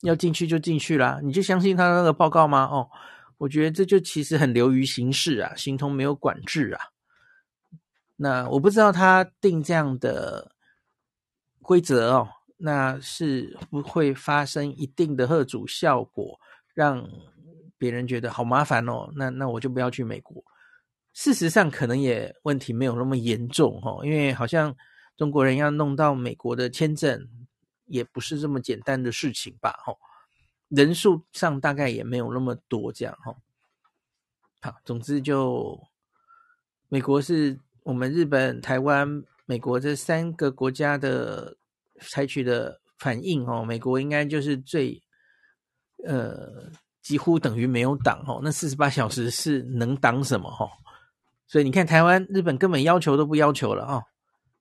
要进去就进去啦，你就相信他的那个报告吗？哦。我觉得这就其实很流于形式啊，形同没有管制啊。那我不知道他定这样的规则哦，那是不会发生一定的吓阻效果，让别人觉得好麻烦哦。那那我就不要去美国，事实上可能也问题没有那么严重哦，因为好像中国人要弄到美国的签证也不是这么简单的事情吧？哈，人数上大概也没有那么多这样哈。好，总之就美国是我们日本、台湾、美国这三个国家的采取的反应哦，美国应该就是最呃。几乎等于没有挡哦，那四十八小时是能挡什么哦？所以你看，台湾、日本根本要求都不要求了哦。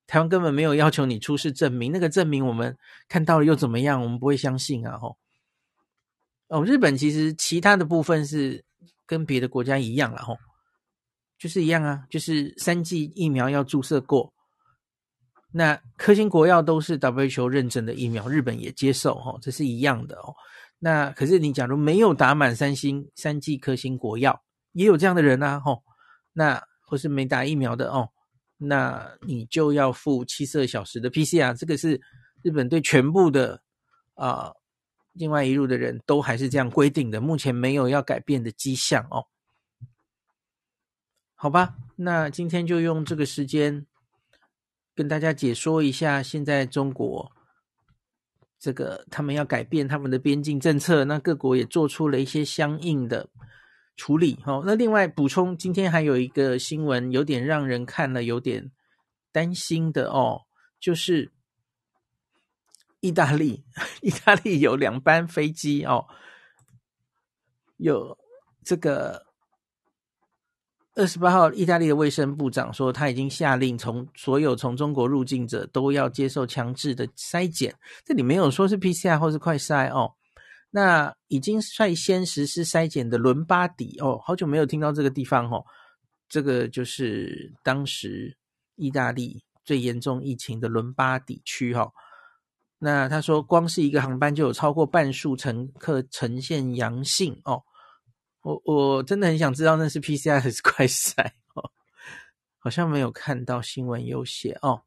台湾根本没有要求你出示证明，那个证明我们看到了又怎么样？我们不会相信啊！吼哦，日本其实其他的部分是跟别的国家一样了吼，就是一样啊，就是三剂疫苗要注射过。那科兴国药都是 WHO 认证的疫苗，日本也接受哈，这是一样的哦。那可是你假如没有打满三星三剂科兴国药，也有这样的人啊，吼，那或是没打疫苗的哦，那你就要付七十二小时的 PCR，这个是日本对全部的啊境外一路的人都还是这样规定的，目前没有要改变的迹象哦。好吧，那今天就用这个时间跟大家解说一下现在中国。这个他们要改变他们的边境政策，那各国也做出了一些相应的处理。哦，那另外补充，今天还有一个新闻，有点让人看了有点担心的哦，就是意大利，意大利有两班飞机哦，有这个。二十八号，意大利的卫生部长说，他已经下令从所有从中国入境者都要接受强制的筛检。这里没有说是 PCR 或是快筛哦。那已经率先实施筛检的伦巴底哦，好久没有听到这个地方哦。这个就是当时意大利最严重疫情的伦巴底区哈、哦。那他说，光是一个航班就有超过半数乘客呈现阳性哦。我我真的很想知道那是 PCR 还是快筛哦，好像没有看到新闻有写哦。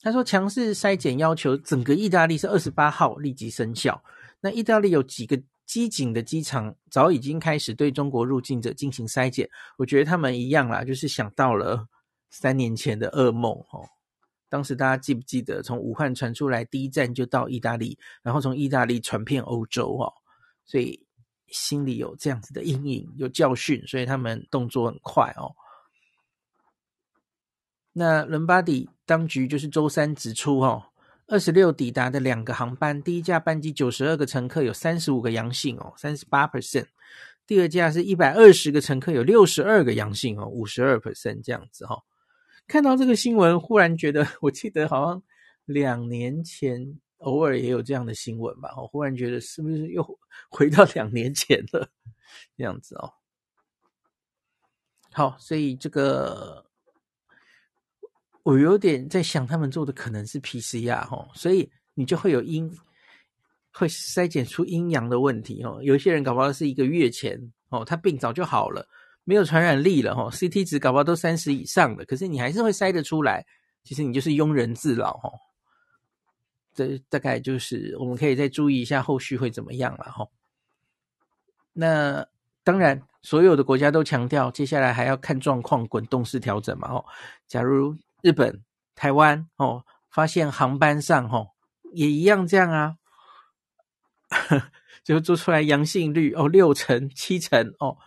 他说强势筛检要求整个意大利是二十八号立即生效。那意大利有几个机警的机场早已经开始对中国入境者进行筛检。我觉得他们一样啦，就是想到了三年前的噩梦哦。当时大家记不记得从武汉传出来第一站就到意大利，然后从意大利传遍欧洲哦，所以。心里有这样子的阴影，有教训，所以他们动作很快哦。那伦巴第当局就是周三指出，哦，二十六抵达的两个航班，第一架班机九十二个乘客有三十五个阳性哦，三十八 percent；第二架是一百二十个乘客有六十二个阳性哦，五十二 percent 这样子哈、哦。看到这个新闻，忽然觉得，我记得好像两年前。偶尔也有这样的新闻吧，我忽然觉得是不是又回到两年前了这样子哦。好，所以这个我有点在想，他们做的可能是 PCR 哈，所以你就会有阴，会筛检出阴阳的问题哦。有些人搞不好是一个月前哦，他病早就好了，没有传染力了哈，CT 值搞不好都三十以上的，可是你还是会筛得出来，其实你就是庸人自扰哈。这大概就是我们可以再注意一下后续会怎么样了哈。那当然，所有的国家都强调，接下来还要看状况，滚动式调整嘛。哦，假如日本、台湾哦发现航班上哦也一样这样啊，就做出来阳性率哦六成、七成哦，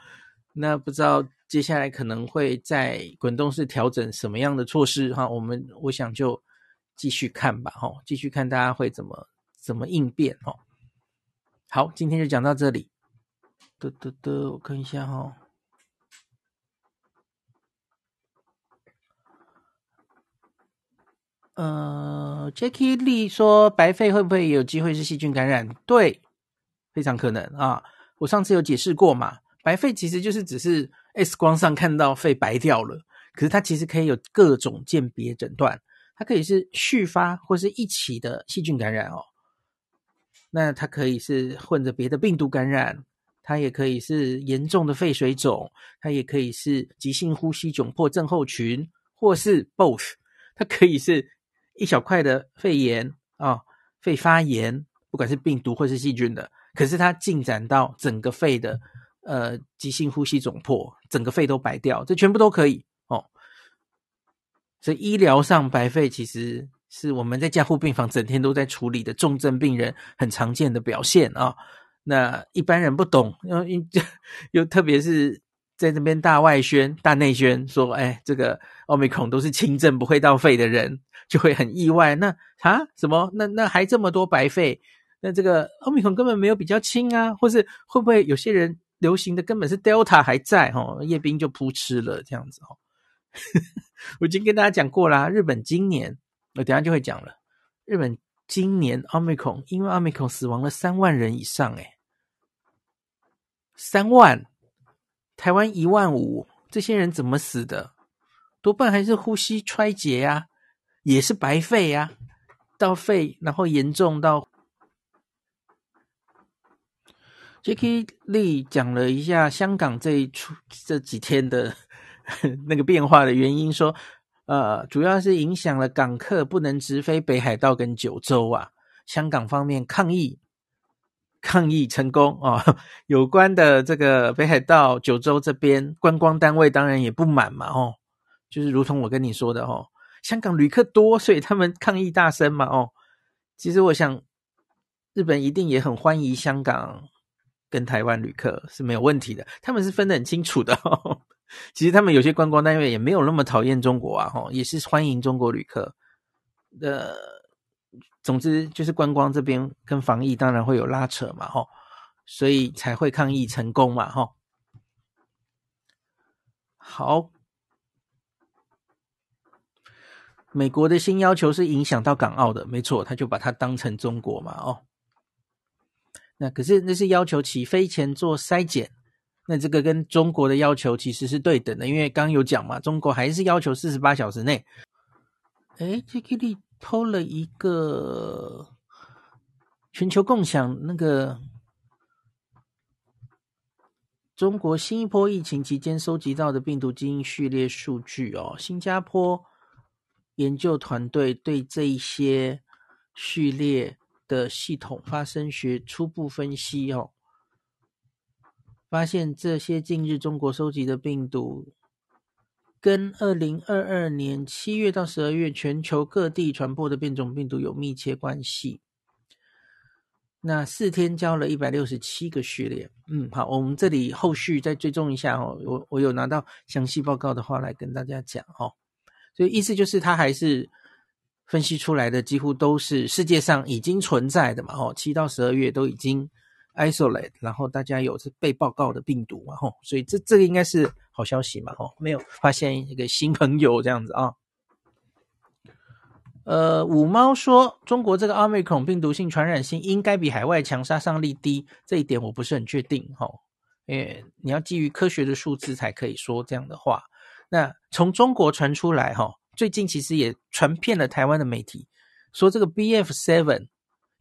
那不知道接下来可能会在滚动式调整什么样的措施哈？我们我想就。继续看吧，哈，继续看大家会怎么怎么应变，哦。好，今天就讲到这里。得得得，我看一下，哈。呃，Jackie Lee 说，白肺会不会有机会是细菌感染？对，非常可能啊。我上次有解释过嘛，白肺其实就是只是 X 光上看到肺白掉了，可是它其实可以有各种鉴别诊断。它可以是续发或是一起的细菌感染哦，那它可以是混着别的病毒感染，它也可以是严重的肺水肿，它也可以是急性呼吸窘迫症候群，或是 both，它可以是一小块的肺炎啊、肺发炎，不管是病毒或是细菌的，可是它进展到整个肺的呃急性呼吸窘迫，整个肺都白掉，这全部都可以哦。所以医疗上白肺其实是我们在加护病房整天都在处理的重症病人很常见的表现啊、那一般人不懂，又 又特别是。在这边大外宣、大内宣说，哎，这个奥密克戎都是轻症，不会到肺的人，就会很意外。那啊，什么？那那还这么多白肺？那这个奥密克戎根本没有比较轻啊？或是会不会有些人流行的根本是 Delta 还在？哦，叶斌就扑哧了这样子哦。我已经跟大家讲过啦，日本今年我等下就会讲了。日本今年奥密克戎因为奥密克戎死亡了三万人以上，哎，三万。台湾一万五，这些人怎么死的？多半还是呼吸衰竭呀、啊，也是白肺呀、啊，到肺然后严重到。Jacky Lee 讲了一下香港这一出这几天的 那个变化的原因，说呃，主要是影响了港客不能直飞北海道跟九州啊，香港方面抗议。抗议成功啊、哦！有关的这个北海道、九州这边观光单位当然也不满嘛，哦，就是如同我跟你说的哦，香港旅客多，所以他们抗议大声嘛，哦，其实我想日本一定也很欢迎香港跟台湾旅客是没有问题的，他们是分得很清楚的。哦，其实他们有些观光单位也没有那么讨厌中国啊，哦，也是欢迎中国旅客的。总之就是观光这边跟防疫当然会有拉扯嘛，吼，所以才会抗议成功嘛，吼。好，美国的新要求是影响到港澳的，没错，他就把它当成中国嘛，哦。那可是那是要求起飞前做筛检，那这个跟中国的要求其实是对等的，因为刚有讲嘛，中国还是要求四十八小时内。诶，这个你。偷了一个全球共享那个中国新一波疫情期间收集到的病毒基因序列数据哦，新加坡研究团队对这一些序列的系统发生学初步分析哦，发现这些近日中国收集的病毒。跟二零二二年七月到十二月全球各地传播的变种病毒有密切关系。那四天交了一百六十七个序列，嗯，好，我们这里后续再追踪一下哦。我我有拿到详细报告的话来跟大家讲哦。所以意思就是，它还是分析出来的几乎都是世界上已经存在的嘛，哦，七到十二月都已经。isolate，然后大家有是被报告的病毒嘛，吼，所以这这个应该是好消息嘛，吼，没有发现一个新朋友这样子啊。呃，五猫说中国这个奥密克戎病毒性传染性应该比海外强，杀伤力低，这一点我不是很确定，吼，因为你要基于科学的数字才可以说这样的话。那从中国传出来，哈，最近其实也传遍了台湾的媒体，说这个 BF seven。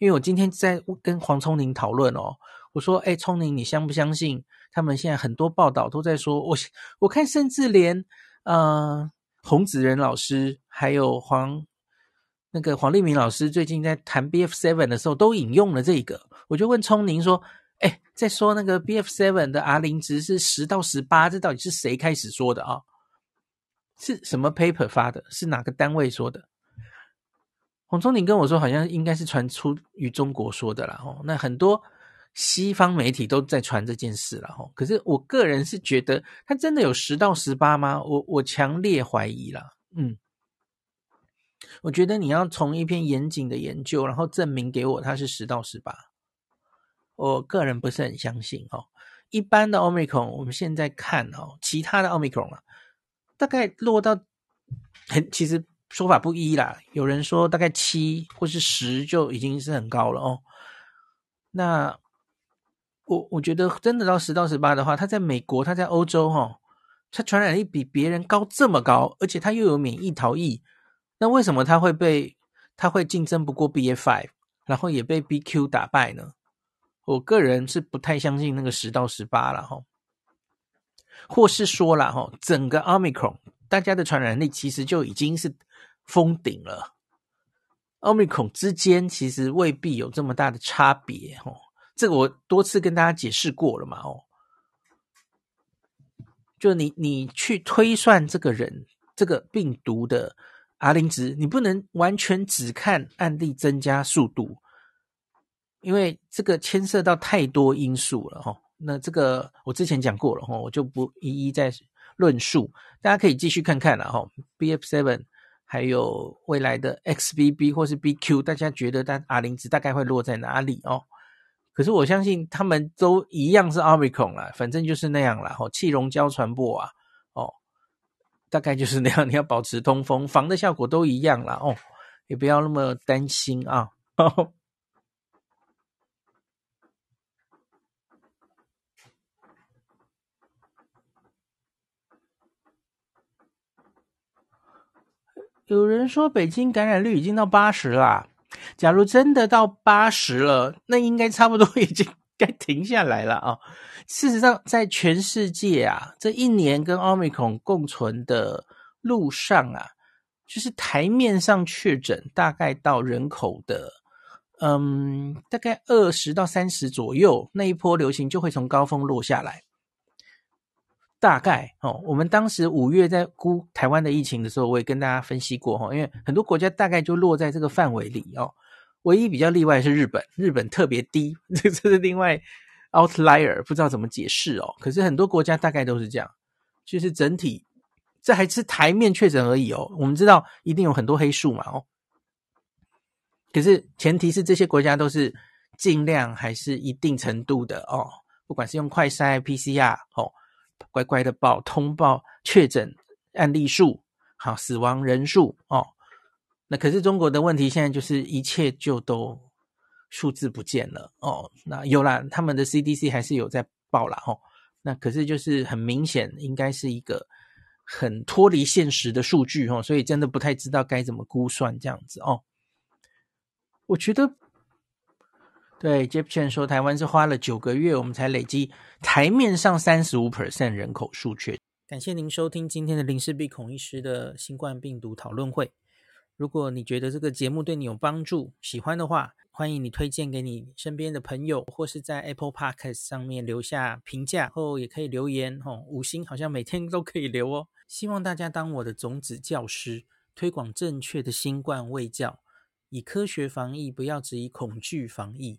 因为我今天在跟黄聪宁讨论哦，我说：“哎，聪宁，你相不相信？他们现在很多报道都在说，我我看甚至连呃洪子仁老师还有黄那个黄立明老师最近在谈 BF seven 的时候都引用了这个。我就问聪宁说：哎，在说那个 BF seven 的 R 零值是十到十八，这到底是谁开始说的啊？是什么 paper 发的？是哪个单位说的？”黄聪宁跟我说，好像应该是传出于中国说的啦。哦，那很多西方媒体都在传这件事了。哦，可是我个人是觉得，它真的有十到十八吗？我我强烈怀疑啦。嗯，我觉得你要从一篇严谨的研究，然后证明给我它是十到十八，我个人不是很相信。哦，一般的奥密克戎，我们现在看哦，其他的奥密克戎啊，大概落到很其实。说法不一啦，有人说大概七或是十就已经是很高了哦。那我我觉得真的到十到十八的话，他在美国，他在欧洲哈、哦，他传染力比别人高这么高，而且他又有免疫逃逸，那为什么他会被他会竞争不过 BA.5，然后也被 BQ 打败呢？我个人是不太相信那个十到十八了哈，或是说了哈，整个 Omicron 大家的传染力其实就已经是。封顶了，奥密克戎之间其实未必有这么大的差别哦。这个我多次跟大家解释过了嘛哦。就你你去推算这个人这个病毒的 R 零值，你不能完全只看案例增加速度，因为这个牵涉到太多因素了哈。那这个我之前讲过了哈，我就不一一再论述，大家可以继续看看了哈。BF7 还有未来的 XBB 或是 BQ，大家觉得它 R 零值大概会落在哪里哦？可是我相信他们都一样是 Omicron 啦，反正就是那样啦。吼，气溶胶传播啊，哦，大概就是那样。你要保持通风，防的效果都一样啦。哦，也不要那么担心啊。有人说北京感染率已经到八十啦。假如真的到八十了，那应该差不多已经 该停下来了啊。事实上，在全世界啊，这一年跟奥密克戎共存的路上啊，就是台面上确诊大概到人口的，嗯，大概二十到三十左右，那一波流行就会从高峰落下来。大概哦，我们当时五月在估台湾的疫情的时候，我也跟大家分析过哈，因为很多国家大概就落在这个范围里哦。唯一比较例外是日本，日本特别低，这 这是另外 outlier，不知道怎么解释哦。可是很多国家大概都是这样，就是整体这还是台面确诊而已哦。我们知道一定有很多黑数嘛哦，可是前提是这些国家都是尽量还是一定程度的哦，不管是用快筛 PCR 哦。乖乖的报通报确诊案例数，好，死亡人数哦。那可是中国的问题，现在就是一切就都数字不见了哦。那有啦，他们的 CDC 还是有在报啦哦。那可是就是很明显，应该是一个很脱离现实的数据哦，所以真的不太知道该怎么估算这样子哦。我觉得。对，Jeff Chen 说，台湾是花了九个月，我们才累积台面上三十五 percent 人口数据。感谢您收听今天的林氏璧孔医师的新冠病毒讨论会。如果你觉得这个节目对你有帮助，喜欢的话，欢迎你推荐给你身边的朋友，或是在 Apple Podcast 上面留下评价，后也可以留言哦，五星好像每天都可以留哦。希望大家当我的种子教师，推广正确的新冠卫教，以科学防疫，不要只以恐惧防疫。